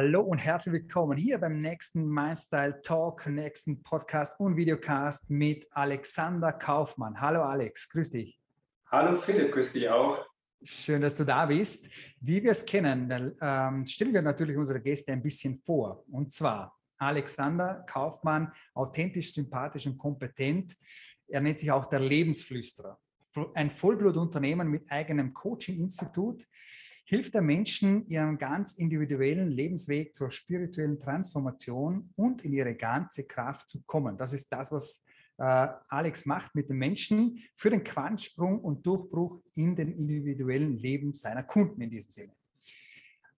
Hallo und herzlich willkommen hier beim nächsten MyStyle Talk, nächsten Podcast und Videocast mit Alexander Kaufmann. Hallo Alex, grüß dich. Hallo Philipp, grüß dich auch. Schön, dass du da bist. Wie wir es kennen, ähm, stellen wir natürlich unsere Gäste ein bisschen vor. Und zwar Alexander Kaufmann, authentisch, sympathisch und kompetent. Er nennt sich auch der Lebensflüsterer. Ein Vollblutunternehmen mit eigenem Coaching-Institut hilft der Menschen, ihren ganz individuellen Lebensweg zur spirituellen Transformation und in ihre ganze Kraft zu kommen. Das ist das, was äh, Alex macht mit den Menschen für den Quantsprung und Durchbruch in den individuellen Leben seiner Kunden in diesem Sinne.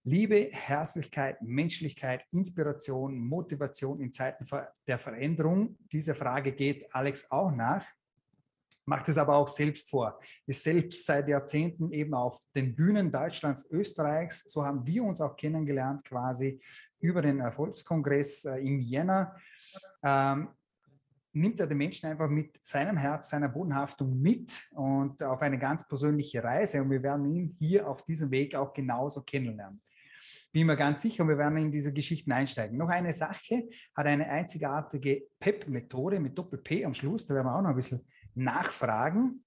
Liebe, Herzlichkeit, Menschlichkeit, Inspiration, Motivation in Zeiten der Veränderung. Diese Frage geht Alex auch nach macht es aber auch selbst vor. Ist selbst seit Jahrzehnten eben auf den Bühnen Deutschlands, Österreichs. So haben wir uns auch kennengelernt quasi über den Erfolgskongress äh, im Jänner. Ähm, nimmt er den Menschen einfach mit seinem Herz, seiner Bodenhaftung mit und auf eine ganz persönliche Reise. Und wir werden ihn hier auf diesem Weg auch genauso kennenlernen. Bin mir ganz sicher, und wir werden in diese Geschichten einsteigen. Noch eine Sache, hat eine einzigartige PEP-Methode mit Doppel-P am Schluss, da werden wir auch noch ein bisschen nachfragen,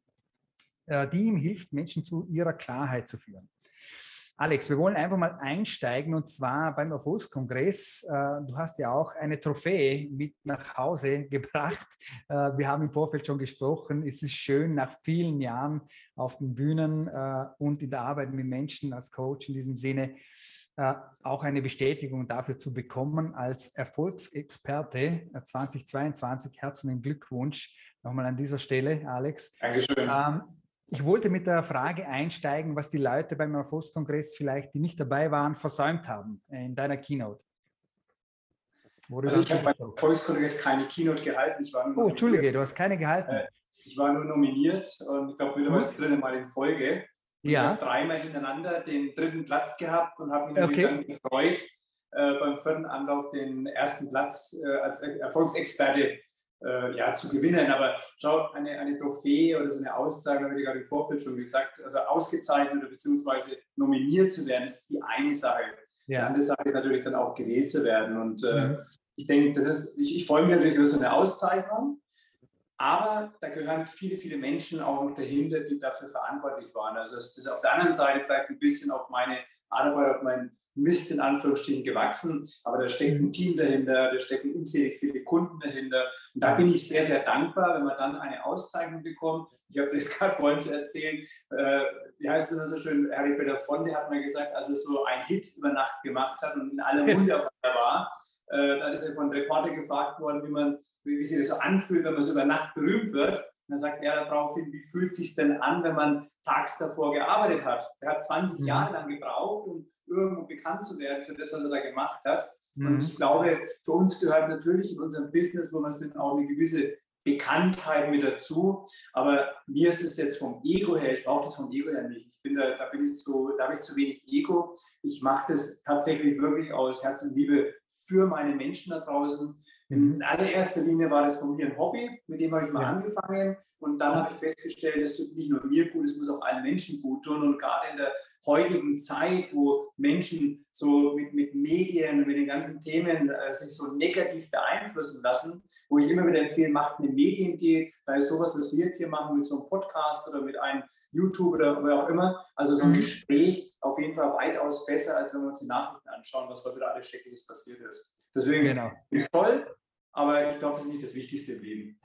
äh, die ihm hilft, Menschen zu ihrer Klarheit zu führen. Alex, wir wollen einfach mal einsteigen und zwar beim Erfolgskongress. Äh, du hast ja auch eine Trophäe mit nach Hause gebracht. Äh, wir haben im Vorfeld schon gesprochen. Es ist schön, nach vielen Jahren auf den Bühnen und in der Arbeit mit Menschen als Coach in diesem Sinne auch eine Bestätigung dafür zu bekommen als Erfolgsexperte 2022. Herzlichen Glückwunsch nochmal an dieser Stelle, Alex. Dankeschön. Ähm, ich wollte mit der Frage einsteigen, was die Leute beim Erfolgskongress vielleicht, die nicht dabei waren, versäumt haben in deiner Keynote. also ich habe beim Erfolgskongress keine Keynote gehalten. oh, Entschuldige, du hast keine gehalten. Äh, ich war nur nominiert und ich glaube mittlerweile das dritte Mal in Folge. Und ja. Ich habe dreimal hintereinander den dritten Platz gehabt und habe mich natürlich okay. dann gefreut, äh, beim vierten Anlauf den ersten Platz äh, als Erfolgsexperte äh, ja, zu gewinnen. Aber schau, eine, eine Trophäe oder so eine Aussage, habe ich gerade im Vorfeld schon gesagt, also ausgezeichnet oder beziehungsweise nominiert zu werden, ist die eine Sache. Ja. Die andere Sache ist natürlich dann auch gewählt zu werden. Und äh, mhm. ich denke, das ist, ich, ich freue mich natürlich über so eine Auszeichnung. Aber da gehören viele, viele Menschen auch noch dahinter, die dafür verantwortlich waren. Also das ist auf der anderen Seite vielleicht ein bisschen auf meine Arbeit, auf mein Mist in Anführungsstrichen gewachsen, aber da steckt ein mhm. Team dahinter, da stecken unzählig viele Kunden dahinter. Und da bin ich sehr, sehr dankbar, wenn man dann eine Auszeichnung bekommt. Ich habe das gerade vorhin zu erzählen. Äh, wie heißt es immer so schön? Harry Belafonte hat mal gesagt, als er so ein Hit über Nacht gemacht hat und in aller Munde war. Äh, da ist er von Reporter gefragt worden, wie, man, wie, wie sich das so anfühlt, wenn man so über Nacht berühmt wird. Und dann sagt er daraufhin, wie fühlt es sich denn an, wenn man tags davor gearbeitet hat? Er hat 20 mhm. Jahre lang gebraucht, um irgendwo bekannt zu werden für das, was er da gemacht hat. Mhm. Und ich glaube, für uns gehört natürlich in unserem Business, wo wir sind, auch eine gewisse Bekanntheit mit dazu. Aber mir ist es jetzt vom Ego her, ich brauche das vom Ego her nicht. Ich bin da, da bin ich zu, da habe ich zu wenig Ego. Ich mache das tatsächlich wirklich aus Herz und Liebe für meine Menschen da draußen. In mhm. allererster Linie war das von mir ein Hobby, mit dem habe ich mal ja. angefangen. Und dann habe ich festgestellt, das tut nicht nur mir gut, es muss auch allen Menschen gut tun. Und gerade in der heutigen Zeit, wo Menschen so mit, mit Medien und mit den ganzen Themen äh, sich so negativ beeinflussen lassen, wo ich immer wieder empfehle, macht eine Medienidee, da ist sowas, was wir jetzt hier machen mit so einem Podcast oder mit einem YouTube oder wer auch immer. Also so ein mhm. Gespräch auf jeden Fall weitaus besser, als wenn wir uns die Nachrichten anschauen, was heute wieder alles Schreckliches passiert ist. Deswegen genau. ist toll, aber ich glaube, das ist nicht das Wichtigste im Leben.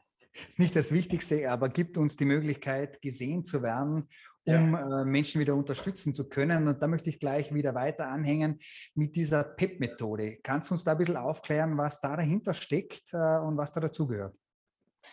Ist nicht das Wichtigste, aber gibt uns die Möglichkeit, gesehen zu werden, um ja. äh, Menschen wieder unterstützen zu können. Und da möchte ich gleich wieder weiter anhängen mit dieser PEP-Methode. Kannst du uns da ein bisschen aufklären, was da dahinter steckt äh, und was da dazugehört?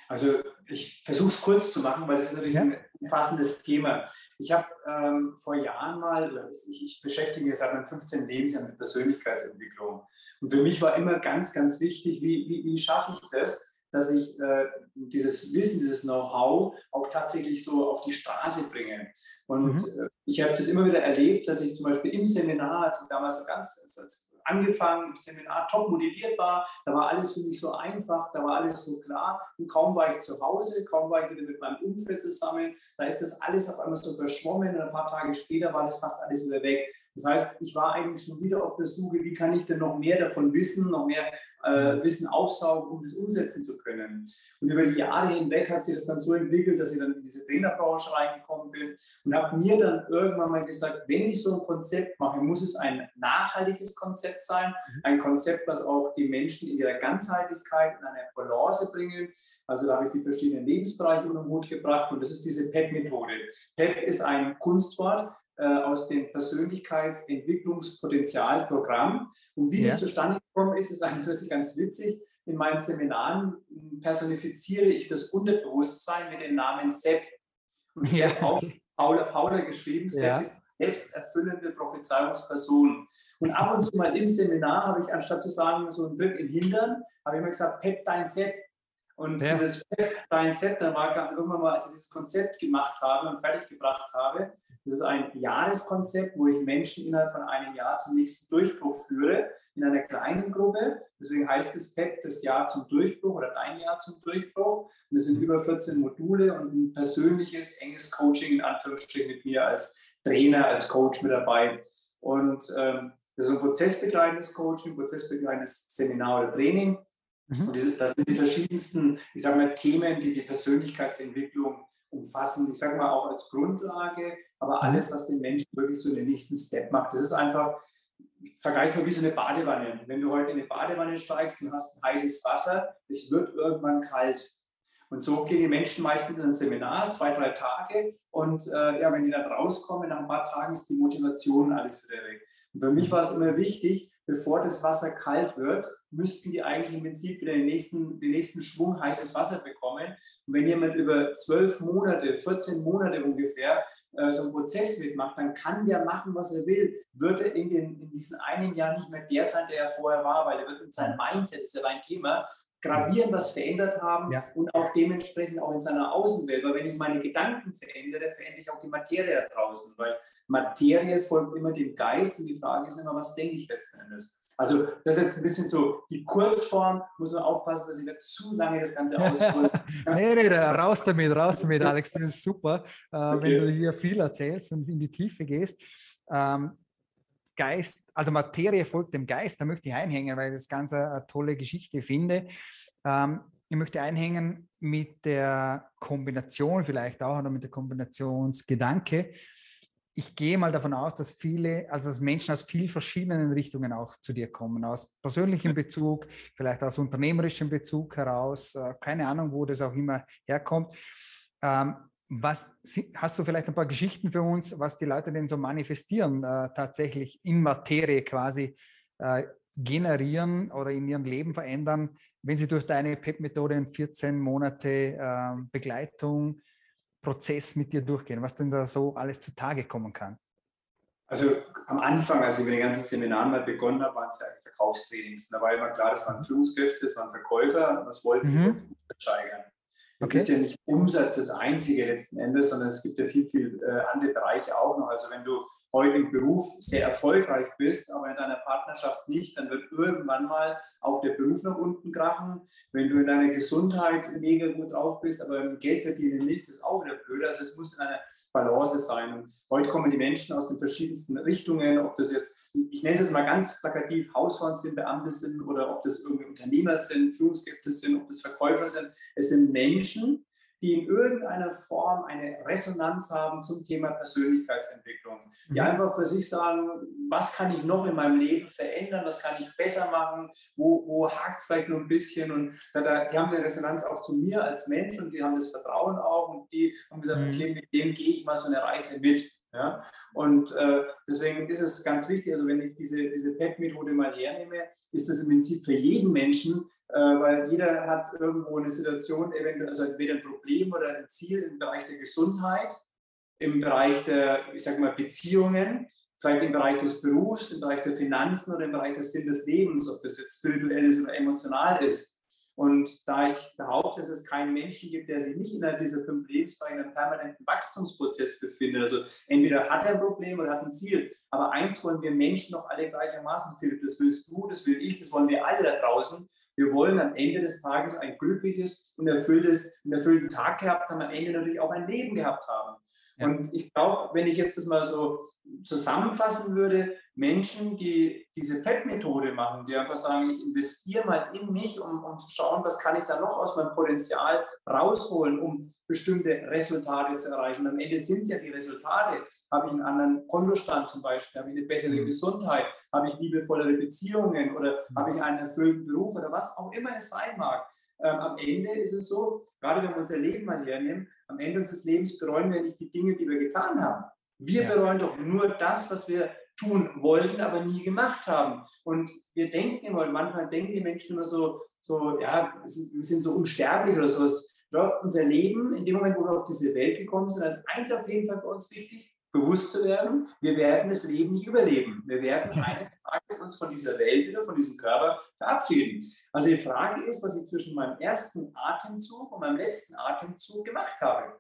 Also ich versuche es kurz zu machen, weil das ist natürlich ja. ein umfassendes Thema. Ich habe ähm, vor Jahren mal, ich, ich beschäftige mich seit meinem 15. Lebensjahr mit Persönlichkeitsentwicklung. Und für mich war immer ganz, ganz wichtig, wie, wie, wie schaffe ich das, dass ich äh, dieses Wissen, dieses Know-how auch tatsächlich so auf die Straße bringe. Und mhm. äh, ich habe das immer wieder erlebt, dass ich zum Beispiel im Seminar, als ich damals so ganz als, angefangen, im Seminar top motiviert war, da war alles für mich so einfach, da war alles so klar und kaum war ich zu Hause, kaum war ich wieder mit meinem Umfeld zusammen, da ist das alles auf einmal so verschwommen und ein paar Tage später war das fast alles wieder weg. Das heißt, ich war eigentlich schon wieder auf der Suche, wie kann ich denn noch mehr davon wissen, noch mehr äh, Wissen aufsaugen, um das umsetzen zu können. Und über die Jahre hinweg hat sich das dann so entwickelt, dass ich dann in diese Trainerbranche reingekommen bin und habe mir dann irgendwann mal gesagt, wenn ich so ein Konzept mache, muss es ein nachhaltiges Konzept sein, mhm. ein Konzept, was auch die Menschen in ihrer Ganzheitlichkeit in eine Balance bringen. Also da habe ich die verschiedenen Lebensbereiche unter den Hut gebracht und das ist diese PEP-Methode. PEP ist ein Kunstwort, aus dem Persönlichkeitsentwicklungspotenzialprogramm. Und wie ja. das zustande gekommen ist, ist eigentlich ganz witzig. In meinen Seminaren personifiziere ich das Unterbewusstsein mit dem Namen Sepp. Und ja. Sepp auch Paula, Paula geschrieben. Sepp ja. ist selbsterfüllende Prophezeiungsperson. Und ab und zu mal im Seminar habe ich, anstatt zu sagen, so ein Tritt im Hintern, habe ich immer gesagt, Pep dein Sepp. Und ja. dieses Dein Set, da war irgendwann mal, als ich dieses Konzept gemacht habe und fertiggebracht habe, das ist ein Jahreskonzept, wo ich Menschen innerhalb von einem Jahr zum nächsten Durchbruch führe, in einer kleinen Gruppe. Deswegen heißt es PEP das Jahr zum Durchbruch oder dein Jahr zum Durchbruch. Und es sind über 14 Module und ein persönliches, enges Coaching in Anführungsstrichen mit mir als Trainer, als Coach mit dabei. Und ähm, das ist ein prozessbegleitendes Coaching, prozessbegleitendes Seminar oder Training. Mhm. Und das sind die verschiedensten, ich sage mal, Themen, die die Persönlichkeitsentwicklung umfassen. Ich sage mal auch als Grundlage, aber mhm. alles, was den Menschen wirklich so den nächsten Step macht. Das ist einfach, vergleich mal wie so eine Badewanne. Wenn du heute in eine Badewanne steigst und hast heißes Wasser, es wird irgendwann kalt. Und so gehen die Menschen meistens in ein Seminar, zwei, drei Tage. Und äh, ja, wenn die dann rauskommen, nach ein paar Tagen ist die Motivation alles wieder weg. Und für mich war es immer wichtig, bevor das Wasser kalt wird, müssten die eigentlich im Prinzip wieder den nächsten, den nächsten Schwung heißes Wasser bekommen. Und wenn jemand über zwölf Monate, 14 Monate ungefähr äh, so einen Prozess mitmacht, dann kann der machen, was er will. Wird er in, den, in diesem einen Jahr nicht mehr der sein, der er vorher war, weil er wird in seinem Mindset, das ist ja dein Thema, gravierend was verändert haben ja. und auch dementsprechend auch in seiner Außenwelt. Weil wenn ich meine Gedanken verändere, verändere ich auch die Materie da draußen. Weil Materie folgt immer dem Geist und die Frage ist immer, was denke ich letzten Endes. Also das ist jetzt ein bisschen so die Kurzform, muss man aufpassen, dass ich nicht zu lange das Ganze aushole. nee, nee, raus damit, raus damit, Alex, das ist super, äh, okay. wenn du hier viel erzählst und in die Tiefe gehst. Ähm, Geist, also Materie folgt dem Geist, da möchte ich einhängen, weil ich das ganz eine tolle Geschichte finde. Ähm, ich möchte einhängen mit der Kombination vielleicht auch oder mit der Kombinationsgedanke. Ich gehe mal davon aus, dass viele, also dass Menschen aus vielen verschiedenen Richtungen auch zu dir kommen, aus persönlichem Bezug, vielleicht aus unternehmerischem Bezug heraus, äh, keine Ahnung, wo das auch immer herkommt. Ähm, was hast du vielleicht ein paar Geschichten für uns, was die Leute denn so manifestieren, äh, tatsächlich in Materie quasi äh, generieren oder in ihrem Leben verändern, wenn sie durch deine PEP-Methode in 14 Monate äh, Begleitung, Prozess mit dir durchgehen, was denn da so alles zutage kommen kann? Also am Anfang, als ich mit den ganzen Seminaren mal begonnen habe, waren es ja Verkaufstrainings. Da war immer klar, das waren Führungskräfte, das waren Verkäufer, was wollten mhm. die steigern. Es okay. ist ja nicht Umsatz das einzige letzten Endes, sondern es gibt ja viel, viel äh, andere Bereiche auch noch. Also wenn du heute im Beruf sehr erfolgreich bist, aber in deiner Partnerschaft nicht, dann wird irgendwann mal auch der Beruf nach unten krachen. Wenn du in deiner Gesundheit mega gut drauf bist, aber im Geld verdienen nicht, ist auch wieder blöd. Also es muss in einer Balance sein. Und heute kommen die Menschen aus den verschiedensten Richtungen, ob das jetzt, ich nenne es jetzt mal ganz plakativ, Hausfrauen sind, Beamte sind oder ob das irgendwie Unternehmer sind, Führungskräfte sind, ob das Verkäufer sind. Es sind Menschen, die in irgendeiner Form eine Resonanz haben zum Thema Persönlichkeitsentwicklung. Die mhm. einfach für sich sagen, was kann ich noch in meinem Leben verändern, was kann ich besser machen, wo, wo hakt es vielleicht nur ein bisschen. Und da, da, die haben eine Resonanz auch zu mir als Mensch und die haben das Vertrauen auch und die haben gesagt, mhm. okay, mit dem gehe ich mal so eine Reise mit. Ja? Und äh, deswegen ist es ganz wichtig, also wenn ich diese, diese PEP-Methode mal hernehme, ist das im Prinzip für jeden Menschen, äh, weil jeder hat irgendwo eine Situation, eventuell, also entweder ein Problem oder ein Ziel im Bereich der Gesundheit, im Bereich der, ich sag mal, Beziehungen, vielleicht im Bereich des Berufs, im Bereich der Finanzen oder im Bereich des Sinn des Lebens, ob das jetzt spirituell ist oder emotional ist. Und da ich behaupte, dass es keinen Menschen gibt, der sich nicht innerhalb dieser fünf Lebensbereiche in einem permanenten Wachstumsprozess befindet, also entweder hat er ein Problem oder hat ein Ziel, aber eins wollen wir Menschen doch alle gleichermaßen, Philipp, das willst du, das will ich, das wollen wir alle da draußen. Wir wollen am Ende des Tages ein glückliches und erfülltes, einen erfüllten Tag gehabt haben, am Ende natürlich auch ein Leben gehabt haben. Ja. Und ich glaube, wenn ich jetzt das mal so zusammenfassen würde, Menschen, die diese PEP-Methode machen, die einfach sagen, ich investiere mal in mich, um, um zu schauen, was kann ich da noch aus meinem Potenzial rausholen, um bestimmte Resultate zu erreichen. Am Ende sind es ja die Resultate. Habe ich einen anderen Kontostand zum Beispiel, habe ich eine bessere mhm. Gesundheit, habe ich liebevollere Beziehungen oder mhm. habe ich einen erfüllten Beruf oder was auch immer es sein mag. Ähm, am Ende ist es so, gerade wenn wir unser Leben mal hernehmen, am Ende unseres Lebens bereuen wir nicht die Dinge, die wir getan haben. Wir ja. bereuen doch nur das, was wir tun wollten, aber nie gemacht haben. Und wir denken immer, manchmal denken die Menschen immer so, so ja, wir sind so unsterblich oder sowas. Ja, unser Leben, in dem Moment, wo wir auf diese Welt gekommen sind, ist eins auf jeden Fall für uns wichtig, bewusst zu werden, wir werden das Leben nicht überleben. Wir werden eines Tages uns von dieser Welt wieder, von diesem Körper verabschieden. Also die Frage ist, was ich zwischen meinem ersten Atemzug und meinem letzten Atemzug gemacht habe.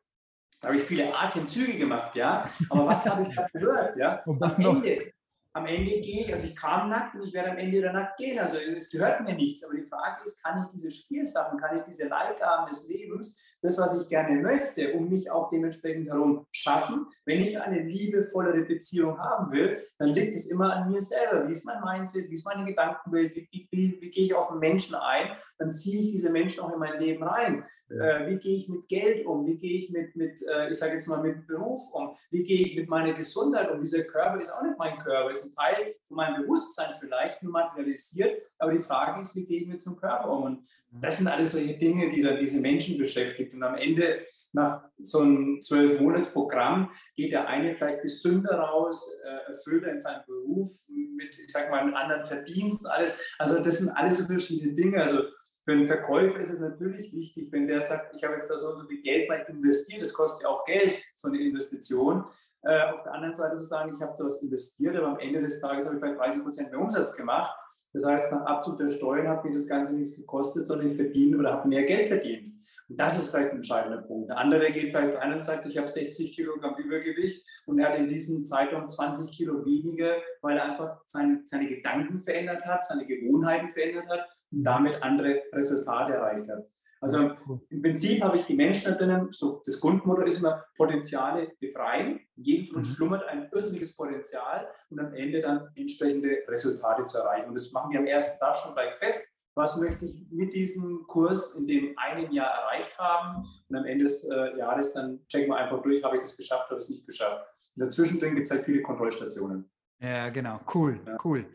Da habe ich viele Atemzüge gemacht, ja. Aber was habe ich da gehört, ja? Und was am noch? Ende, am Ende gehe ich, also ich kam nackt und ich werde am Ende wieder nackt gehen. Also es gehört mir nichts. Aber die Frage ist, kann ich diese Spielsachen, kann ich diese Leitgaben des Lebens, das, was ich gerne möchte, um mich auch dementsprechend herum schaffen? Wenn ich eine liebevollere Beziehung haben will, dann liegt es immer an mir selber. Wie ist mein Mindset? Wie ist meine Gedankenwelt? Wie, wie, wie, wie gehe ich auf den Menschen ein? Dann ziehe ich diese Menschen auch in mein Leben rein. Äh, wie gehe ich mit Geld um? Wie gehe ich mit, mit äh, ich sage jetzt mal, mit Beruf um? Wie gehe ich mit meiner Gesundheit um? Dieser Körper ist auch nicht mein Körper ein Teil von meinem Bewusstsein vielleicht nur materialisiert, aber die Frage ist, wie gehe ich mit zum Körper um? Und das sind alles solche Dinge, die dann diese Menschen beschäftigt. Und am Ende, nach so einem zwölf Monats Programm, geht der eine vielleicht gesünder raus, äh, erfüllter in seinem Beruf, mit, ich sag mal, einem anderen Verdienst, alles. Also das sind alles so verschiedene Dinge. Also für einen Verkäufer ist es natürlich wichtig, wenn der sagt, ich habe jetzt da so und so viel Geld mal investiert, das kostet ja auch Geld, so eine Investition. Äh, auf der anderen Seite zu sagen, ich habe etwas investiert, aber am Ende des Tages habe ich vielleicht 30 Prozent mehr Umsatz gemacht. Das heißt, nach Abzug der Steuern hat mir das Ganze nichts gekostet, sondern ich verdiene oder habe mehr Geld verdient. Und das ist vielleicht ein entscheidender Punkt. Der andere geht vielleicht rein und sagt, ich habe 60 Kilogramm Übergewicht und er hat in diesem Zeitraum 20 Kilo weniger, weil er einfach sein, seine Gedanken verändert hat, seine Gewohnheiten verändert hat und damit andere Resultate erreicht hat. Also im Prinzip habe ich die Menschen da drinnen, so das Grundmotto ist immer Potenziale befreien. In jedem von uns mhm. schlummert ein irrsinniges Potenzial und am Ende dann entsprechende Resultate zu erreichen. Und das machen wir am ersten Tag schon gleich fest. Was möchte ich mit diesem Kurs in dem einen Jahr erreicht haben? Und am Ende des äh, Jahres dann checken wir einfach durch, habe ich das geschafft oder es nicht geschafft. Und dazwischen gibt es halt viele Kontrollstationen. Ja, genau. Cool, ja. cool.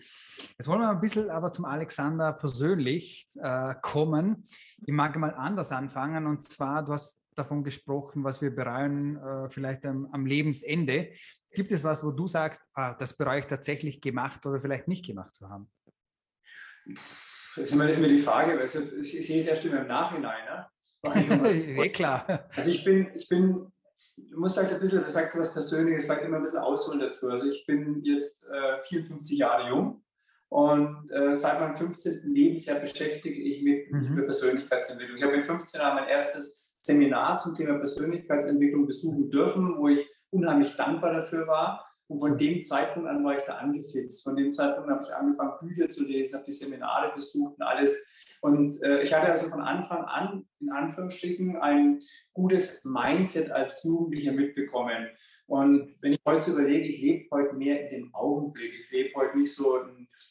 Jetzt wollen wir ein bisschen aber zum Alexander persönlich äh, kommen. Ich mag mal anders anfangen. Und zwar, du hast davon gesprochen, was wir bereuen, äh, vielleicht am, am, Lebensende. Gibt es was, wo du sagst, ah, das bereue ich tatsächlich gemacht oder vielleicht nicht gemacht zu haben? Das ist immer, immer die Frage, also ich, ich sehe es erst immer im Nachhinein. Ne? ja, klar. Also ich bin, ich bin du musst vielleicht ein bisschen, du sagst du was Persönliches, vielleicht immer ein bisschen ausholen dazu. Also ich bin jetzt äh, 54 Jahre jung und äh, seit meinem 15. Lebensjahr beschäftige ich mich mhm. mit Persönlichkeitsentwicklung. Ich habe mit 15 Jahren mein erstes Seminar zum Thema Persönlichkeitsentwicklung besuchen dürfen, wo ich unheimlich dankbar dafür war. Und von dem Zeitpunkt an war ich da angefixt. Von dem Zeitpunkt habe ich angefangen, Bücher zu lesen, habe die Seminare besucht und alles. Und äh, ich hatte also von Anfang an, in Anführungsstrichen, ein gutes Mindset als Jugendlicher mitbekommen. Und wenn ich heute überlege, ich lebe heute mehr in dem Augenblick. Ich lebe heute nicht so,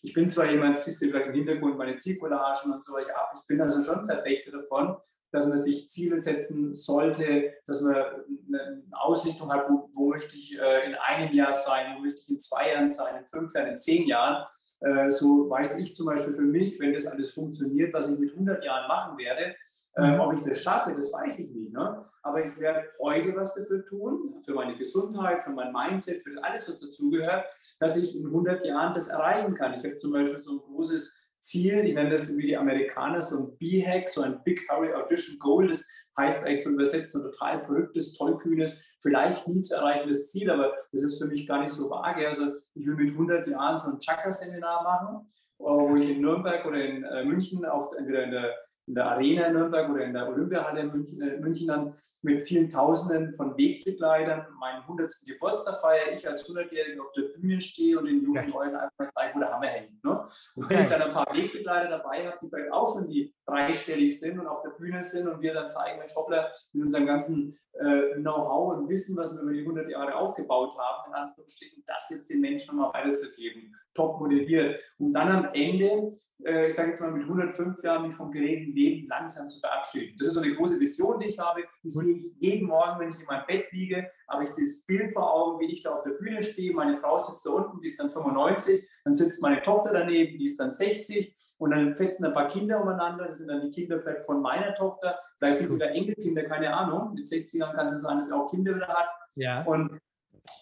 ich bin zwar jemand, siehst du vielleicht im Hintergrund meine Zielcollagen und so, ich, ich bin also schon Verfechter davon, dass man sich Ziele setzen sollte, dass man eine Ausrichtung hat, wo, wo möchte ich äh, in einem Jahr sein, wo möchte ich in zwei Jahren sein, in fünf Jahren, in zehn Jahren. Äh, so weiß ich zum Beispiel für mich, wenn das alles funktioniert, was ich mit 100 Jahren machen werde, äh, ob ich das schaffe, das weiß ich nicht. Ne? Aber ich werde heute was dafür tun, für meine Gesundheit, für mein Mindset, für alles, was dazugehört, dass ich in 100 Jahren das erreichen kann. Ich habe zum Beispiel so ein großes Ziel, ich nenne das wie die Amerikaner so ein B-Hack, so ein Big Hurry Audition Goal, das heißt eigentlich so übersetzt ein total verrücktes, tollkühnes, vielleicht nie zu erreichendes Ziel, aber das ist für mich gar nicht so vage. Also ich will mit 100 Jahren so ein Chakra-Seminar machen, äh, wo ich in Nürnberg oder in äh, München auf, entweder in der in der Arena in Nürnberg oder in der Olympiahalle in München, äh, München dann mit vielen Tausenden von Wegbegleitern meinen 100. Geburtstag feiere, ich als 100-Jähriger auf der Bühne stehe und den jungen Leuten einfach zeige, wo der Hammer hängt. Ne? Und wenn ich dann ein paar Wegbegleiter dabei habe, die vielleicht auch schon die dreistellig sind und auf der Bühne sind und wir dann zeigen, Mensch, Hoppla, mit unserem ganzen äh, Know-how und Wissen, was wir über die 100 Jahre aufgebaut haben, in Anführungsstrichen, das jetzt den Menschen nochmal weiterzugeben. Top motiviert. Und dann am Ende, äh, ich sage jetzt mal mit 105 Jahren, mich vom geregelten Leben langsam zu verabschieden. Das ist so eine große Vision, die ich habe. Die sehe ich jeden Morgen, wenn ich in meinem Bett liege, habe ich das Bild vor Augen, wie ich da auf der Bühne stehe. Meine Frau sitzt da unten, die ist dann 95. Dann sitzt meine Tochter daneben, die ist dann 60. Und dann fetzen ein paar Kinder umeinander. Das sind dann die Kinder vielleicht von meiner Tochter. Vielleicht sind es sogar Enkelkinder, keine Ahnung. Mit 60 Jahren kann es sein, dass sie auch Kinder wieder hat. Ja. Und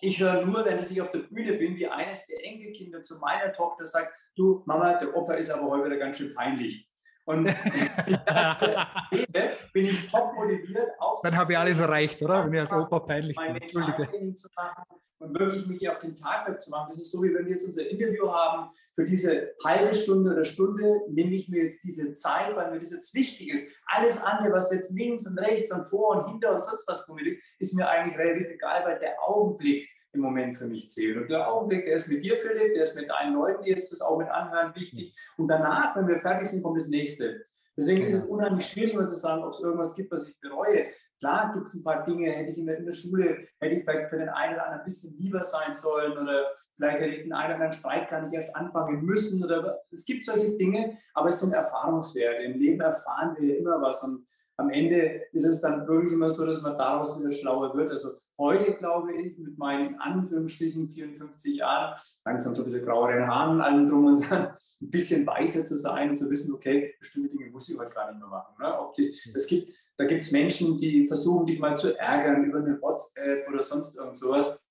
ich höre nur, wenn ich auf der Bühne bin, wie eines der Enkelkinder zu meiner Tochter sagt, du Mama, der Opa ist aber heute wieder ganz schön peinlich. Und bin ich top motiviert. Dann habe ich alles erreicht, oder? Wenn ich als Opa peinlich bin. Entschuldige. Zu machen und wirklich mich hier auf den Tag wegzumachen. Das ist so, wie wenn wir jetzt unser Interview haben. Für diese halbe Stunde oder Stunde nehme ich mir jetzt diese Zeit, weil mir das jetzt wichtig ist. Alles andere, was jetzt links und rechts und vor und hinter und sonst was liegt, ist mir eigentlich relativ egal, weil der Augenblick im Moment für mich zählt. Und der Augenblick, der ist mit dir, Philipp, der ist mit deinen Leuten, die jetzt das auch mit anhören, wichtig. Und danach, wenn wir fertig sind, kommt das nächste. Deswegen ist es unheimlich schwierig, mal zu sagen, ob es irgendwas gibt, was ich bereue. Klar gibt es ein paar Dinge, hätte ich in der, in der, Schule, hätte ich vielleicht für den einen oder anderen ein bisschen lieber sein sollen oder vielleicht hätte ich den einen oder anderen Streit gar nicht erst anfangen müssen. Oder, es gibt solche Dinge, aber es sind Erfahrungswerte. Im Leben erfahren wir immer was und am Ende ist es dann wirklich immer so, dass man daraus wieder schlauer wird. Also heute glaube ich, mit meinen Anführungsstrichen 54 Jahren, langsam schon ein bisschen graueren Haaren, allem drum und dran, ein bisschen weißer zu sein und zu wissen, okay, bestimmte Dinge muss ich heute gar nicht mehr machen. Ne? Ob die, es gibt, da gibt es Menschen, die versuchen, dich mal zu ärgern über eine WhatsApp oder sonst irgend sowas.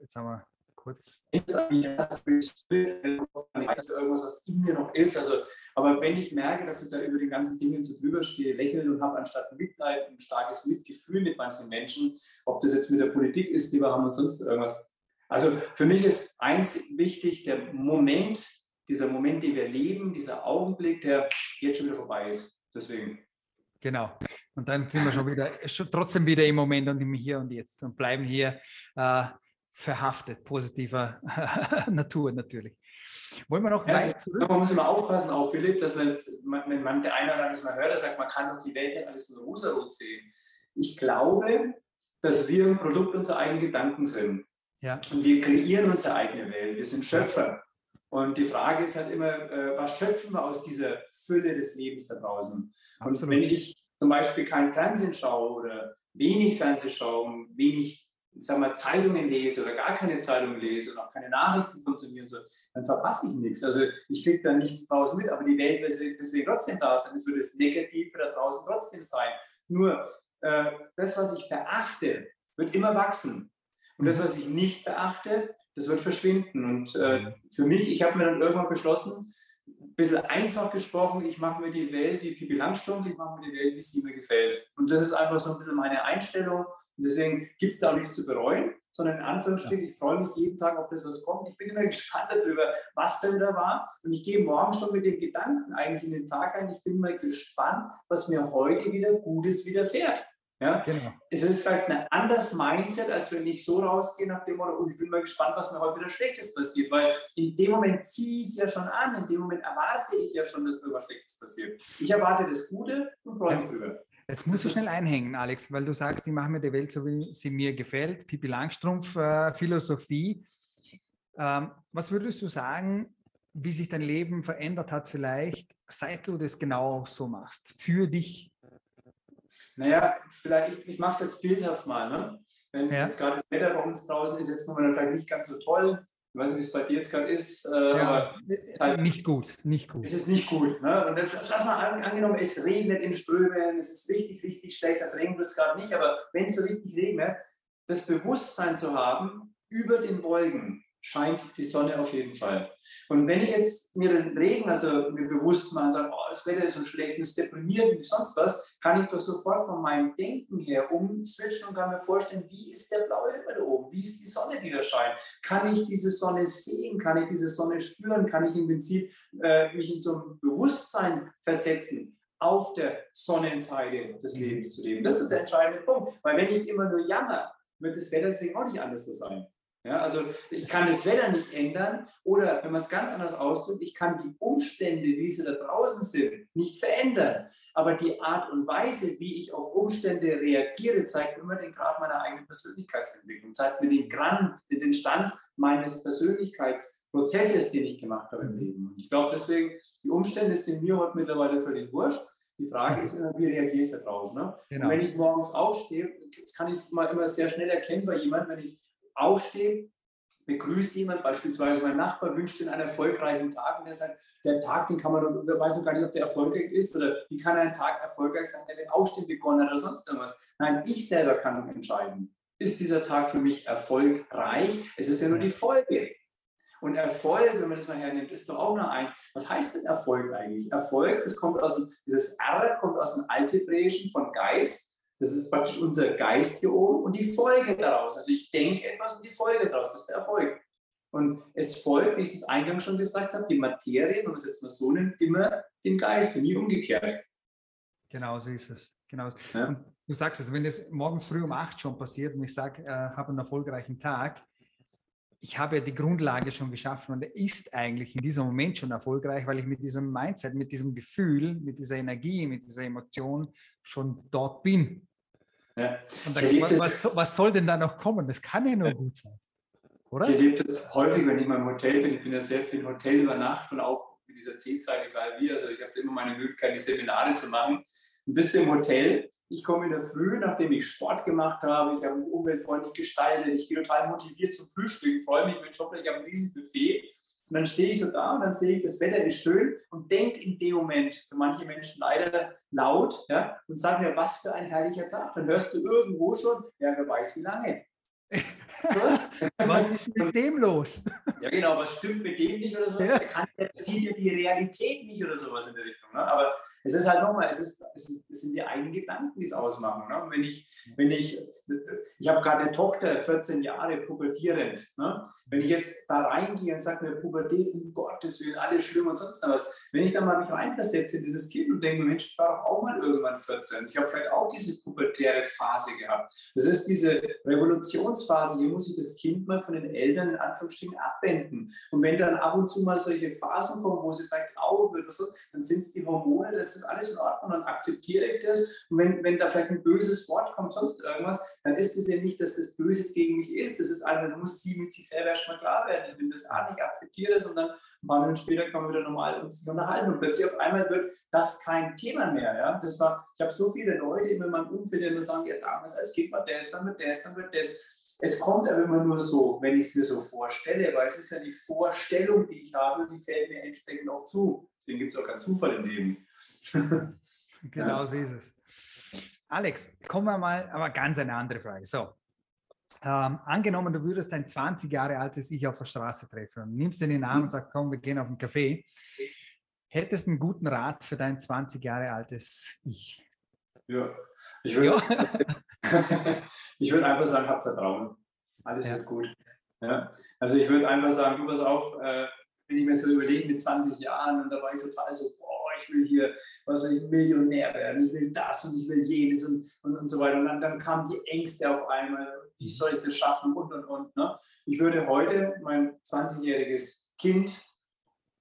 Jetzt haben wir kurz. irgendwas, was in mir noch ist. Also, aber wenn ich merke, dass ich da über die ganzen Dinge so drüber stehe, lächeln und habe anstatt Mitleid ein starkes Mitgefühl mit manchen Menschen, ob das jetzt mit der Politik ist, die wir haben und sonst irgendwas. Also für mich ist eins wichtig, der Moment, dieser Moment, den wir leben, dieser Augenblick, der jetzt schon wieder vorbei ist. Deswegen. Genau. Und dann sind wir schon wieder, schon trotzdem wieder im Moment und im Hier und Jetzt und bleiben hier äh, verhaftet, positiver Natur natürlich. Wollen wir noch ja, weit zurück? Man muss immer aufpassen, auch Philipp, dass man, wenn man der eine oder andere mal hört, der sagt, man kann doch die Welt nicht alles nur rosarot sehen. Ich glaube, dass wir ein Produkt unserer eigenen Gedanken sind. Ja. Und wir kreieren unsere eigene Welt. Wir sind Schöpfer. Und die Frage ist halt immer, äh, was schöpfen wir aus dieser Fülle des Lebens da draußen? Absolut. Und wenn ich zum Beispiel kein Fernsehen schaue oder wenig Fernsehen schaue und wenig sag mal, Zeitungen lese oder gar keine Zeitungen lese und auch keine Nachrichten konsumieren soll, dann verpasse ich nichts. Also ich kriege da nichts draußen mit, aber die Welt wird deswegen trotzdem da sein. Es wird das Negative da draußen trotzdem sein. Nur äh, das, was ich beachte, wird immer wachsen. Und das, was ich nicht beachte, das wird verschwinden. Und äh, mhm. für mich, ich habe mir dann irgendwann beschlossen, ein bisschen einfach gesprochen, ich mache mir die Welt wie Pippi Langstrumpf, ich mache mir die Welt, wie sie mir gefällt. Und das ist einfach so ein bisschen meine Einstellung. Und deswegen gibt es da auch nichts zu bereuen, sondern in Anführungsstrichen, ich freue mich jeden Tag auf das, was kommt. Ich bin immer gespannt darüber, was denn da war. Und ich gehe morgen schon mit den Gedanken eigentlich in den Tag ein. Ich bin mal gespannt, was mir heute wieder Gutes widerfährt. Ja? Genau. Es ist vielleicht ein anderes Mindset, als wenn ich so rausgehe nach dem Motto, oh, ich bin mal gespannt, was mir heute wieder Schlechtes passiert, weil in dem Moment ziehe ich es ja schon an, in dem Moment erwarte ich ja schon, dass mir was Schlechtes passiert. Ich erwarte das Gute und freue mich drüber. Jetzt musst du schnell einhängen, Alex, weil du sagst, ich mache mir die Welt so, wie sie mir gefällt. Pipi Langstrumpf, äh, Philosophie. Ähm, was würdest du sagen, wie sich dein Leben verändert hat vielleicht, seit du das genau so machst, für dich? Naja, vielleicht, ich, ich mache es jetzt bildhaft mal. Ne? Wenn ja. jetzt gerade das Wetter bei uns draußen ist, jetzt momentan vielleicht nicht ganz so toll, ich weiß nicht, wie es bei dir jetzt gerade ist. Äh, ja, halt, nicht gut, nicht gut. Es ist nicht gut. Ne? Und das mal an, angenommen, es regnet in Strömen, es ist richtig, richtig schlecht, das regnet jetzt gerade nicht, aber wenn es so richtig regnet, das Bewusstsein zu haben, über den Wolken scheint die Sonne auf jeden Fall. Und wenn ich jetzt mir den Regen, also mir bewusst und sage, oh, das Wetter ist so schlecht, ist deprimiert und sonst was, kann ich doch sofort von meinem Denken her umswitchen und kann mir vorstellen, wie ist der blaue Himmel da oben? Wie ist die Sonne, die da scheint? Kann ich diese Sonne sehen? Kann ich diese Sonne spüren? Kann ich im Prinzip äh, mich in so ein Bewusstsein versetzen? auf der Sonnenseite des Lebens zu leben. Das ist der entscheidende Punkt. Weil wenn ich immer nur jammer, wird das Wetter deswegen auch nicht anders sein. Ja, also ich kann das Wetter nicht ändern oder wenn man es ganz anders ausdrückt, ich kann die Umstände, wie sie da draußen sind, nicht verändern. Aber die Art und Weise, wie ich auf Umstände reagiere, zeigt immer den Grad meiner eigenen Persönlichkeitsentwicklung, zeigt mir den, Gran, den Stand meines Persönlichkeitsprozesses, den ich gemacht habe im Leben. Und ich glaube deswegen, die Umstände sind mir heute mittlerweile völlig wurscht. Die Frage ist immer, wie reagiere ich da drauf? Ne? Genau. Und wenn ich morgens aufstehe, das kann ich mal immer sehr schnell erkennen bei jemandem, wenn ich aufstehe, begrüße jemand, beispielsweise mein Nachbar wünscht den einen erfolgreichen Tag und er sagt, der Tag, den kann man, doch, weiß noch gar nicht, ob der erfolgreich ist oder wie kann ein Tag erfolgreich sein, der den Aufstehen begonnen hat oder sonst irgendwas. Nein, ich selber kann entscheiden, ist dieser Tag für mich erfolgreich? Es ist ja nur die Folge. Und Erfolg, wenn man das mal hernimmt, ist doch auch nur eins. Was heißt denn Erfolg eigentlich? Erfolg, das kommt aus dem, dieses R kommt aus dem Althebräischen von Geist das ist praktisch unser Geist hier oben und die Folge daraus. Also ich denke etwas und die Folge daraus, das ist der Erfolg. Und es folgt, wie ich das eingangs schon gesagt habe, die Materie, wenn man es jetzt mal so nimmt, immer dem Geist und nie umgekehrt. Genau so ist es. Genau. Ja. Du sagst es, wenn es morgens früh um acht schon passiert und ich sage, äh, habe einen erfolgreichen Tag, ich habe ja die Grundlage schon geschaffen und er ist eigentlich in diesem Moment schon erfolgreich, weil ich mit diesem Mindset, mit diesem Gefühl, mit dieser Energie, mit dieser Emotion schon dort bin. Ja. Und dann, was, was, soll denn da noch kommen? Das kann ja nur gut sein. Oder? Ich erlebe das häufig, wenn ich mal im Hotel bin. Ich bin ja sehr viel im Hotel über Nacht und auch mit dieser Zielzeit, egal wie. Also ich habe immer meine Möglichkeit, die Seminare zu machen. Und bist du im Hotel, ich komme in der Früh, nachdem ich Sport gemacht habe, ich habe mich umweltfreundlich gestaltet, ich gehe total motiviert zum Frühstück, freue mich mit Job, ich habe ein riesen Buffet. Und dann stehe ich so da und dann sehe ich, das Wetter ist schön und denke in dem Moment, für manche Menschen leider laut, ja, und sage mir, was für ein herrlicher Tag. Dann hörst du irgendwo schon, ja, wer weiß wie lange. Was? was ist mit dem los? Ja, genau, was stimmt mit dem nicht oder sowas? Ja. Der, kann, der sieht ja die Realität nicht oder sowas in der Richtung. Ne? Aber es ist halt nochmal, es, ist, es, ist, es sind die eigenen Gedanken, die es ausmachen. Ne? Wenn ich, wenn ich, ich habe gerade eine Tochter, 14 Jahre, pubertierend. Ne? Wenn ich jetzt da reingehe und sage mir, Pubertät, um Gottes Willen, alles schlimm und sonst was, wenn ich dann mal mich reinversetze in dieses Kind und denke, Mensch, ich war doch auch mal irgendwann 14. Ich habe vielleicht auch diese pubertäre Phase gehabt. Das ist diese Revolutionsphase, hier muss ich das Kind mal von den Eltern in Anführungsstrichen abwenden. Und wenn dann ab und zu mal solche Phasen kommen, wo sie vielleicht grau wird oder so, dann sind es die Hormone, das ist alles in Ordnung, dann akzeptiere ich das. Und wenn, wenn da vielleicht ein böses Wort kommt, sonst irgendwas, dann ist es ja nicht, dass das Böse jetzt gegen mich ist. Das ist einfach, da muss sie mit sich selber erstmal klar werden. Ich bin das an, ich akzeptiere das und dann ein paar Minuten später kann man wieder normal uns unterhalten. Und plötzlich auf einmal wird das kein Thema mehr. Ja? Das war, ich habe so viele Leute in meinem Umfeld, die immer sagen, ja, damals als Kind war das, dann wird das, dann wird das. Es kommt aber immer nur so, wenn ich es mir so vorstelle, weil es ist ja die Vorstellung, die ich habe, die fällt mir entsprechend auch zu. Deswegen gibt es auch keinen Zufall im Leben. genau so ist es. Alex, kommen wir mal, aber ganz eine andere Frage. So, ähm, angenommen, du würdest ein 20 Jahre altes Ich auf der Straße treffen und nimmst den Namen und sagst, komm, wir gehen auf einen Café. Hättest du einen guten Rat für dein 20 Jahre altes Ich? Ja, ich würde, ja. ich würde einfach sagen, hab Vertrauen. Alles ja. wird gut. Ja? Also ich würde einfach sagen, du pass auf, äh, wenn ich mir so überlege mit 20 Jahren und da war ich total so, boah, ich will hier, was will ich, Millionär werden, ich will das und ich will jenes und, und, und so weiter. Und dann, dann kamen die Ängste auf einmal, wie soll ich das schaffen und und und. Ne? Ich würde heute mein 20-jähriges Kind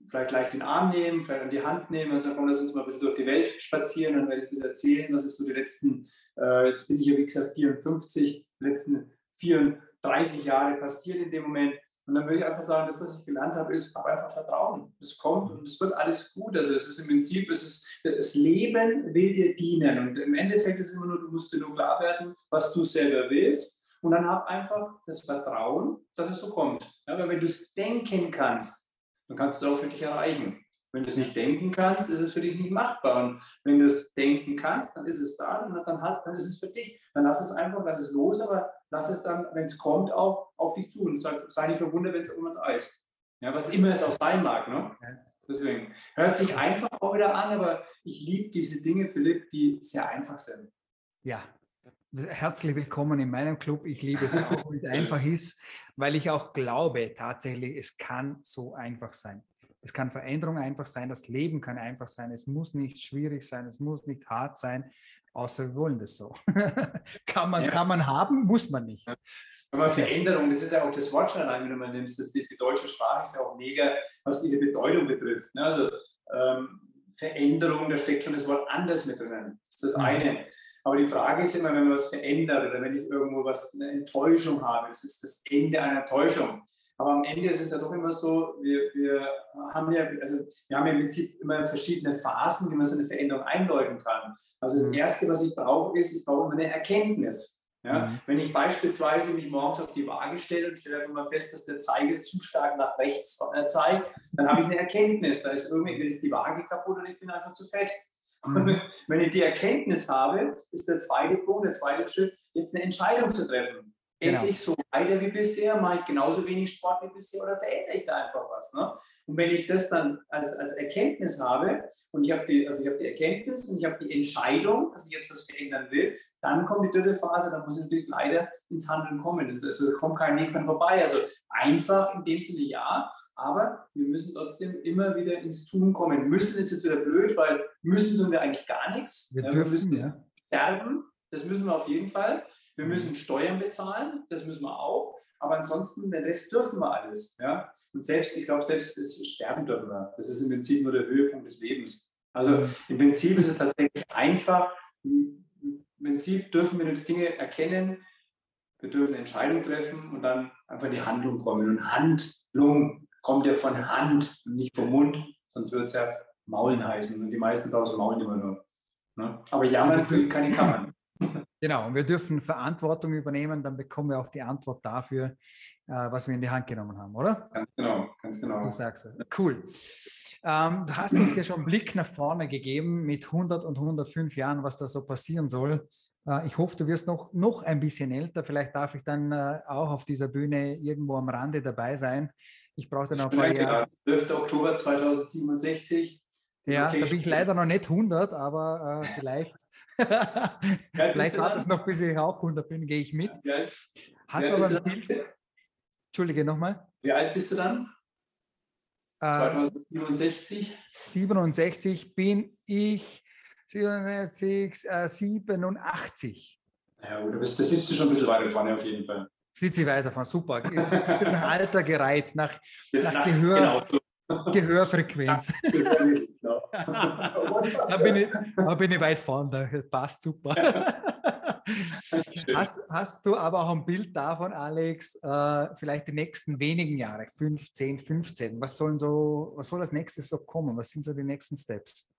vielleicht gleich den Arm nehmen, vielleicht an die Hand nehmen und sagen, komm, lass uns mal ein bisschen durch die Welt spazieren, dann werde ich ein bisschen erzählen, was ist so die letzten, äh, jetzt bin ich ja wie gesagt 54, die letzten 34 Jahre passiert in dem Moment. Und dann würde ich einfach sagen, das, was ich gelernt habe, ist, hab einfach Vertrauen. Es kommt und es wird alles gut. Also es ist im Prinzip, es ist, das Leben will dir dienen. Und im Endeffekt ist immer nur, du musst dir nur klar werden, was du selber willst. Und dann hab einfach das Vertrauen, dass es so kommt. Ja, weil wenn du es denken kannst, dann kannst du es auch für dich erreichen. Wenn du es nicht denken kannst, ist es für dich nicht machbar. Und wenn du es denken kannst, dann ist es da, dann, dann, hat, dann ist es für dich. Dann lass es einfach, lass es los, aber lass es dann, wenn es kommt, auch auf dich zu. Und sag, sei nicht verwundert, wenn es irgendwann da ist. Ja, was immer es auch sein mag. Ne? Deswegen hört sich einfach auch wieder an, aber ich liebe diese Dinge, Philipp, die sehr einfach sind. Ja, herzlich willkommen in meinem Club. Ich liebe es, wie es einfach ist, weil ich auch glaube tatsächlich, es kann so einfach sein. Es kann Veränderung einfach sein, das Leben kann einfach sein. Es muss nicht schwierig sein, es muss nicht hart sein, außer wir wollen das so. kann, man, ja. kann man haben, muss man nicht. Aber Veränderung, das ist ja auch das Wort schon allein, wenn du mal nimmst, das, die, die, deutsche Sprache ist ja auch mega, was ihre Bedeutung betrifft. Ne? Also ähm, Veränderung, da steckt schon das Wort anders mit drin. Das ist das mhm. eine. Aber die Frage ist immer, wenn man was verändert oder wenn ich irgendwo was, eine Enttäuschung habe, das ist das Ende einer Enttäuschung. Aber am Ende ist es ja doch immer so, wir, wir, haben ja, also wir haben ja im Prinzip immer verschiedene Phasen, wie man so eine Veränderung einläuten kann. Also das mhm. Erste, was ich brauche, ist, ich brauche immer eine Erkenntnis. Ja? Mhm. Wenn ich beispielsweise mich morgens auf die Waage stelle und stelle einfach mal fest, dass der Zeiger zu stark nach rechts äh, zeigt, dann habe ich eine Erkenntnis. Da ist irgendwie ist die Waage kaputt und ich bin einfach zu fett. Mhm. Wenn ich die Erkenntnis habe, ist der zweite Punkt, der zweite Schritt, jetzt eine Entscheidung zu treffen. Esse genau. ich so weiter wie bisher, mache ich genauso wenig Sport wie bisher oder verändere ich da einfach was? Ne? Und wenn ich das dann als, als Erkenntnis habe und ich habe die, also ich habe die Erkenntnis und ich habe die Entscheidung, dass ich jetzt was verändern will, dann kommt die dritte Phase, dann muss ich natürlich leider ins Handeln kommen. Das, also kommt kein Weg von vorbei. Also einfach in dem Sinne ja, aber wir müssen trotzdem immer wieder ins Tun kommen. Müssen ist jetzt wieder blöd, weil müssen tun wir eigentlich gar nichts. Wir, dürfen, wir müssen ja. sterben, das müssen wir auf jeden Fall. Wir müssen Steuern bezahlen, das müssen wir auch. Aber ansonsten, den Rest dürfen wir alles. Ja? Und selbst, ich glaube, selbst das Sterben dürfen wir. Das ist im Prinzip nur der Höhepunkt des Lebens. Also im Prinzip ist es tatsächlich einfach. Im Prinzip dürfen wir nur die Dinge erkennen, wir dürfen Entscheidungen treffen und dann einfach in die Handlung kommen. Und Handlung kommt ja von Hand und nicht vom Mund, sonst würde es ja Maulen heißen. Und die meisten draußen maulen immer nur. Ne? Aber jammern füllt keine Kammern. Genau, und wir dürfen Verantwortung übernehmen, dann bekommen wir auch die Antwort dafür, äh, was wir in die Hand genommen haben, oder? Ganz genau, ganz genau. Du sagst Cool. Ähm, du hast uns ja schon einen Blick nach vorne gegeben mit 100 und 105 Jahren, was da so passieren soll. Äh, ich hoffe, du wirst noch, noch ein bisschen älter. Vielleicht darf ich dann äh, auch auf dieser Bühne irgendwo am Rande dabei sein. Ich brauche dann noch ein paar Jahre. 12. Oktober 2067. Ja, okay. da bin ich leider noch nicht 100, aber äh, vielleicht Vielleicht hat es noch, bis ich auch 100 bin, gehe ich mit. Ja. Hast du aber ein Bild? Entschuldige nochmal. Wie alt bist du dann? 2067? Äh, 67 bin ich 67, äh, 87. Ja, du bist, da sitzt du schon ein bisschen weiter vorne auf jeden Fall. Sitze ich weiter vorne, super. Ist, ist nach Alter gereiht, nach, nach, nach Gehör. Genau. Gehörfrequenz. da, bin ich, da bin ich weit vorne, das passt super. hast, hast du aber auch ein Bild davon, Alex, äh, vielleicht die nächsten wenigen Jahre, 15, 15, was, sollen so, was soll als nächstes so kommen? Was sind so die nächsten Steps?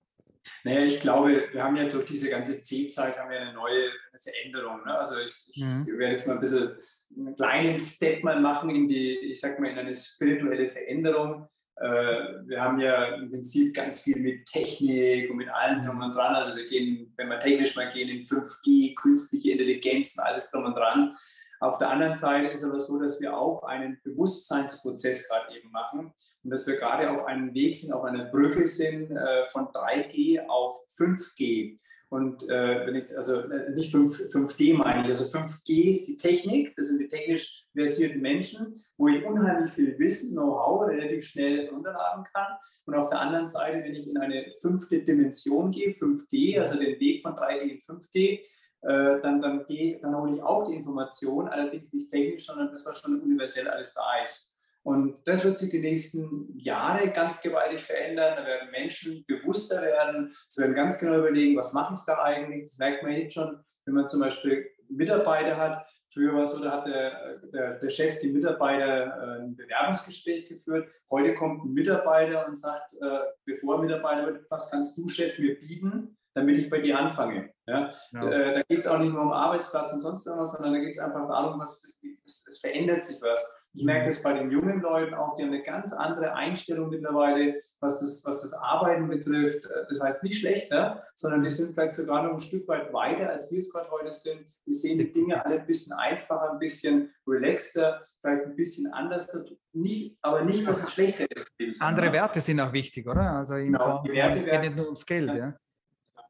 Naja, ich glaube, wir haben ja durch diese ganze C-Zeit haben wir eine neue Veränderung. Ne? Also ich, ich mhm. werde jetzt mal ein bisschen einen kleinen Step mal machen in die, ich sag mal, in eine spirituelle Veränderung. Äh, wir haben ja im Prinzip ganz viel mit Technik und mit allem drum und dran. Also wir gehen, wenn wir technisch mal gehen, in 5G, künstliche Intelligenz und alles drum und dran. Auf der anderen Seite ist aber so, dass wir auch einen Bewusstseinsprozess gerade eben machen und dass wir gerade auf einem Weg sind, auf einer Brücke sind äh, von 3G auf 5G. Und äh, wenn ich, also äh, nicht 5, 5D meine ich, also 5G ist die Technik, das sind die technisch versierten Menschen, wo ich unheimlich viel Wissen, Know-how relativ schnell runterladen kann. Und auf der anderen Seite, wenn ich in eine fünfte Dimension gehe, 5D, also den Weg von 3D in 5D, äh, dann, dann, gehe, dann hole ich auch die Information, allerdings nicht technisch, sondern das, was schon universell alles da ist. Und das wird sich die nächsten Jahre ganz gewaltig verändern. Da werden Menschen bewusster werden. Sie werden ganz genau überlegen, was mache ich da eigentlich. Das merkt man jetzt schon, wenn man zum Beispiel Mitarbeiter hat. Früher war es so, da hat der, der, der Chef die Mitarbeiter äh, ein Bewerbungsgespräch geführt. Heute kommt ein Mitarbeiter und sagt, äh, bevor ein Mitarbeiter wird, was kannst du, Chef, mir bieten, damit ich bei dir anfange. Ja? ja. Äh, da geht es auch nicht nur um Arbeitsplatz und sonst irgendwas, sondern da geht es einfach darum, was, es, es verändert sich was. Ich merke das bei den jungen Leuten auch, die haben eine ganz andere Einstellung mittlerweile, was das, was das Arbeiten betrifft. Das heißt nicht schlechter, sondern die sind vielleicht sogar noch ein Stück weit weiter, als wir es gerade heute sind. Die sehen die Dinge alle ein bisschen einfacher, ein bisschen relaxter, vielleicht ein bisschen anders. Nicht, aber nicht, dass es schlechter ist. Andere Werte sind auch wichtig, oder? Also in genau, Form, die Werte, es geht nicht nur ums Geld. Ja.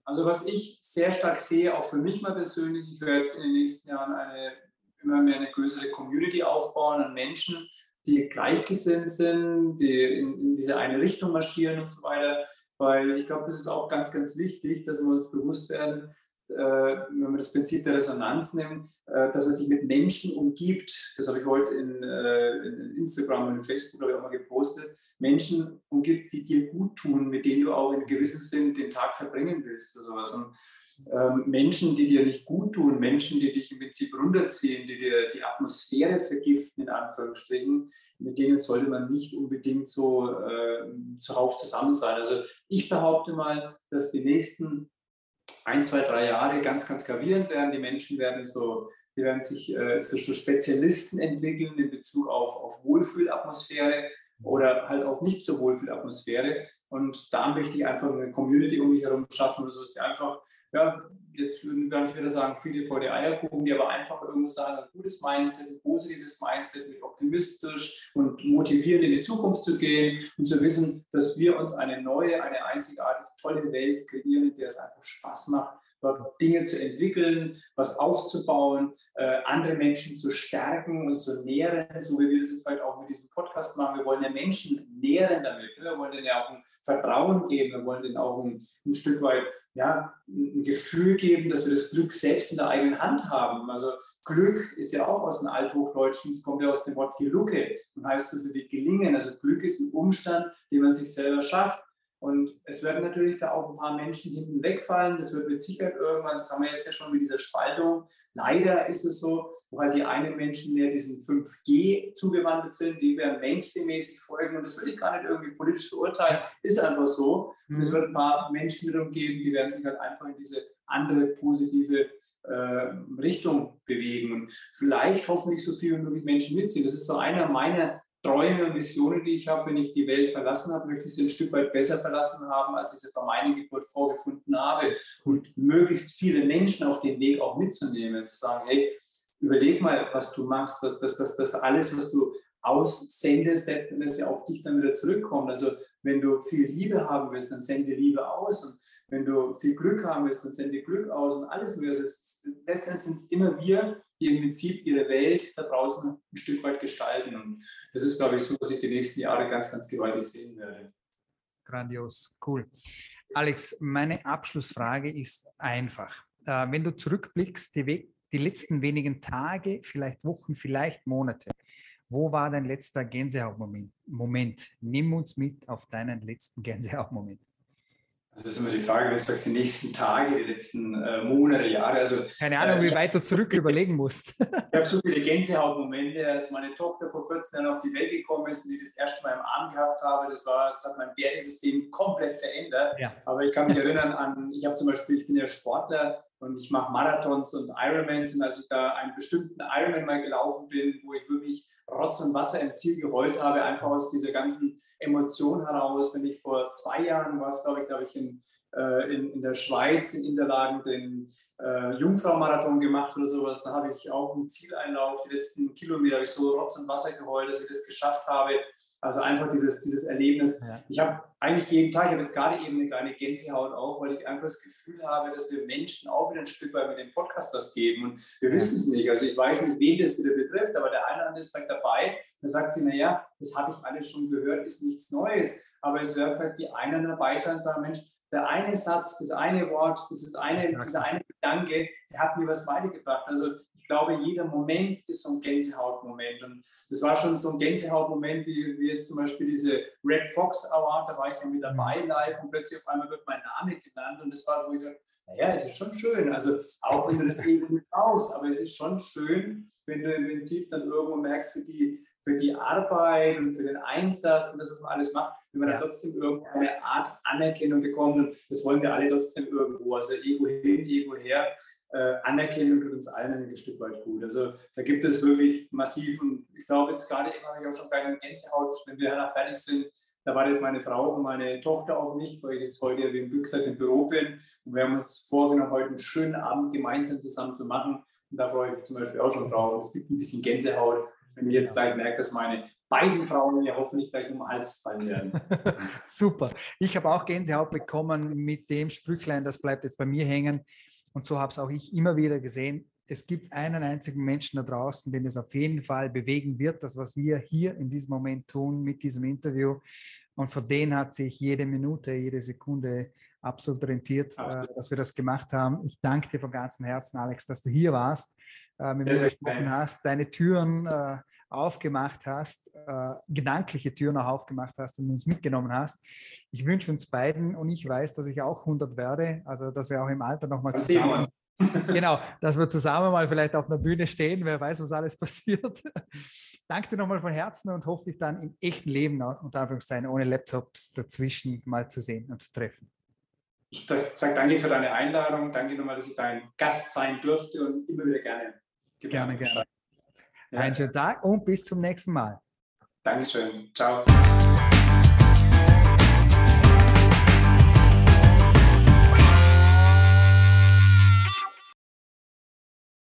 Also was ich sehr stark sehe, auch für mich mal persönlich, ich werde in den nächsten Jahren eine immer mehr eine größere Community aufbauen an Menschen, die gleichgesinnt sind, die in, in diese eine Richtung marschieren und so weiter. Weil ich glaube, das ist auch ganz, ganz wichtig, dass wir uns bewusst werden, äh, wenn man das Prinzip der Resonanz nimmt, äh, dass man sich mit Menschen umgibt. Das habe ich heute in, äh, in Instagram und in Facebook ich, auch mal gepostet. Menschen umgibt, die dir gut tun, mit denen du auch in gewissem Sinn den Tag verbringen willst. Oder sowas. Und Menschen, die dir nicht gut tun, Menschen, die dich im Prinzip runterziehen, die dir die Atmosphäre vergiften, in Anführungsstrichen, mit denen sollte man nicht unbedingt so äh, zuhauf zusammen sein. Also ich behaupte mal, dass die nächsten ein, zwei, drei Jahre ganz, ganz gravierend werden. Die Menschen werden so, die werden sich äh, zu Spezialisten entwickeln in Bezug auf, auf Wohlfühlatmosphäre oder halt auf nicht so Wohlfühlatmosphäre. Und da möchte ich einfach eine Community um mich herum schaffen, oder so, dass die einfach ja, jetzt würden gar nicht wieder sagen, viele vor die Eier gucken, die aber einfach irgendwo sagen, ein gutes Mindset, ein positives Mindset, mit optimistisch und motiviert in die Zukunft zu gehen und zu wissen, dass wir uns eine neue, eine einzigartig tolle Welt kreieren, in der es einfach Spaß macht, Dinge zu entwickeln, was aufzubauen, äh, andere Menschen zu stärken und zu nähren, so wie wir das jetzt vielleicht auch mit diesem Podcast machen. Wir wollen ja Menschen nähren damit. Ne? Wir wollen denen ja auch ein Vertrauen geben, wir wollen denen auch ein, ein Stück weit ja, ein Gefühl geben, dass wir das Glück selbst in der eigenen Hand haben. Also Glück ist ja auch aus dem Althochdeutschen, es kommt ja aus dem Wort Gelucke und heißt so wie gelingen. Also Glück ist ein Umstand, den man sich selber schafft. Und es werden natürlich da auch ein paar Menschen hinten wegfallen. Das wird mit Sicherheit irgendwann, das haben wir jetzt ja schon mit dieser Spaltung. Leider ist es so, wo halt die einen Menschen mehr diesen 5G zugewandelt sind, die werden Mainstream-mäßig folgen. Und das will ich gar nicht irgendwie politisch verurteilen. Ist einfach so. Und es mhm. wird ein paar Menschen wiederum geben, die werden sich halt einfach in diese andere positive äh, Richtung bewegen. Und vielleicht hoffentlich so viele möglich Menschen mitziehen. Das ist so einer meiner Träume und Visionen, die ich habe, wenn ich die Welt verlassen habe, möchte ich sie ein Stück weit besser verlassen haben, als ich sie bei meiner Geburt vorgefunden habe. Und möglichst viele Menschen auf den Weg auch mitzunehmen, zu sagen, hey, überleg mal, was du machst, dass das, alles, was du aussendest, letzten Endes ja auf dich dann wieder zurückkommt. Also wenn du viel Liebe haben willst, dann sende Liebe aus. Und wenn du viel Glück haben willst, dann sende Glück aus und alles mögliche. Also letztendlich sind es immer wir, die im Prinzip ihre Welt da draußen ein Stück weit gestalten. Und das ist, glaube ich, so, was ich die nächsten Jahre ganz, ganz gewaltig sehen werde. Grandios, cool. Alex, meine Abschlussfrage ist einfach. Äh, wenn du zurückblickst, die, die letzten wenigen Tage, vielleicht Wochen, vielleicht Monate, wo war dein letzter Gänsehautmoment? Moment, nimm uns mit auf deinen letzten Gänsehautmoment. Das ist immer die Frage, wenn du sagst, die nächsten Tage, die letzten äh, Monate, Jahre. Also, Keine Ahnung, äh, wie weit du zurück überlegen musst. ich habe so viele Gänsehautmomente, als meine Tochter vor 14 Jahren auf die Welt gekommen ist und die das erste Mal im Arm gehabt habe. Das, war, das hat mein Wertesystem komplett verändert. Ja. Aber ich kann mich erinnern an, ich habe zum Beispiel, ich bin ja Sportler und ich mache Marathons und Ironmans. Und als ich da einen bestimmten Ironman mal gelaufen bin, wo ich wirklich Rotz und Wasser im Ziel gerollt habe, einfach aus dieser ganzen Emotion heraus. Wenn ich vor zwei Jahren war glaube ich, glaube ich, in, in, in, der Schweiz, in Interlagen, den äh, Jungfrau-Marathon gemacht oder sowas, da habe ich auch einen Zieleinlauf, die letzten Kilometer, habe ich so Rotz und Wasser geheult, dass ich das geschafft habe. Also einfach dieses, dieses Erlebnis. Ja. Ich habe eigentlich jeden Tag, ich habe jetzt gerade eben eine kleine Gänsehaut auch, weil ich einfach das Gefühl habe, dass wir Menschen auch wieder ein Stück weit mit dem Podcast was geben. Und wir wissen es nicht. Also ich weiß nicht, wen das wieder betrifft, aber der eine oder andere ist vielleicht dabei. Da sagt sie, naja, das habe ich alles schon gehört, ist nichts Neues. Aber es wird vielleicht die einen dabei sein und sagen, Mensch, der eine Satz, das eine Wort, das ist eine, dieser eine Gedanke, der hat mir was weitergebracht. Also ich glaube, jeder Moment ist so ein Gänsehautmoment. Und das war schon so ein Gänsehautmoment, wie, wie jetzt zum Beispiel diese Red Fox Award, da war ich ja mit dabei mhm. live und plötzlich auf einmal wird mein Name genannt. Und das war, wo ich dachte, naja, es ist schon schön. Also auch wenn du das eben nicht brauchst, aber es ist schon schön, wenn du im Prinzip dann irgendwo merkst, für die, für die Arbeit und für den Einsatz und das, was man alles macht, wenn man ja. dann trotzdem irgendeine Art Anerkennung bekommt. Und das wollen wir alle trotzdem irgendwo. Also Ego hin, Ego her. äh, Anerkennung tut uns allen ein Stück weit gut. Also da gibt es wirklich massiv und ich glaube jetzt gerade eben habe ich auch schon bei Gänsehaut, wenn wir danach fertig sind, da wartet meine Frau und meine Tochter auf mich, weil ich jetzt heute, wie gesagt, im Büro bin. Und wir haben uns vorgenommen, heute einen schönen Abend gemeinsam zusammen zu machen. Und da freue ich mich zum Beispiel auch schon drauf. Es gibt ein bisschen Gänsehaut, wenn ich jetzt gleich merke, dass meine beiden Frauen mir hoffentlich gleich um den Hals fallen werden. Super. Ich habe auch Gänsehaut bekommen mit dem Sprüchlein, das bleibt jetzt bei mir hängen. Und so habe es auch ich immer wieder gesehen. Es gibt einen einzigen Menschen da draußen, den es auf jeden Fall bewegen wird, das, was wir hier in diesem Moment tun mit diesem Interview. Und für den hat sich jede Minute, jede Sekunde absolut rentiert, äh, absolut. Äh, dass wir das gemacht haben. Ich danke dir von ganzem Herzen, Alex, dass du hier warst, äh, mit mir gesprochen hast, deine Türen äh, aufgemacht hast, äh, gedankliche Türen auch aufgemacht hast und uns mitgenommen hast. Ich wünsche uns beiden und ich weiß, dass ich auch 100 werde, also dass wir auch im Alter nochmal zusammen, genau, dass wir zusammen mal vielleicht auf einer Bühne stehen, wer weiß, was alles passiert. Danke dir nochmal von Herzen und hoffe dich dann im echten Leben, unter Anführungszeichen, ohne Laptops dazwischen mal zu sehen und zu treffen. Ich sage danke für deine Einladung, danke nochmal, dass ich dein Gast sein durfte und immer wieder gerne. Gerne, gerne. Einen schönen Tag und bis zum nächsten Mal. Dankeschön. Ciao.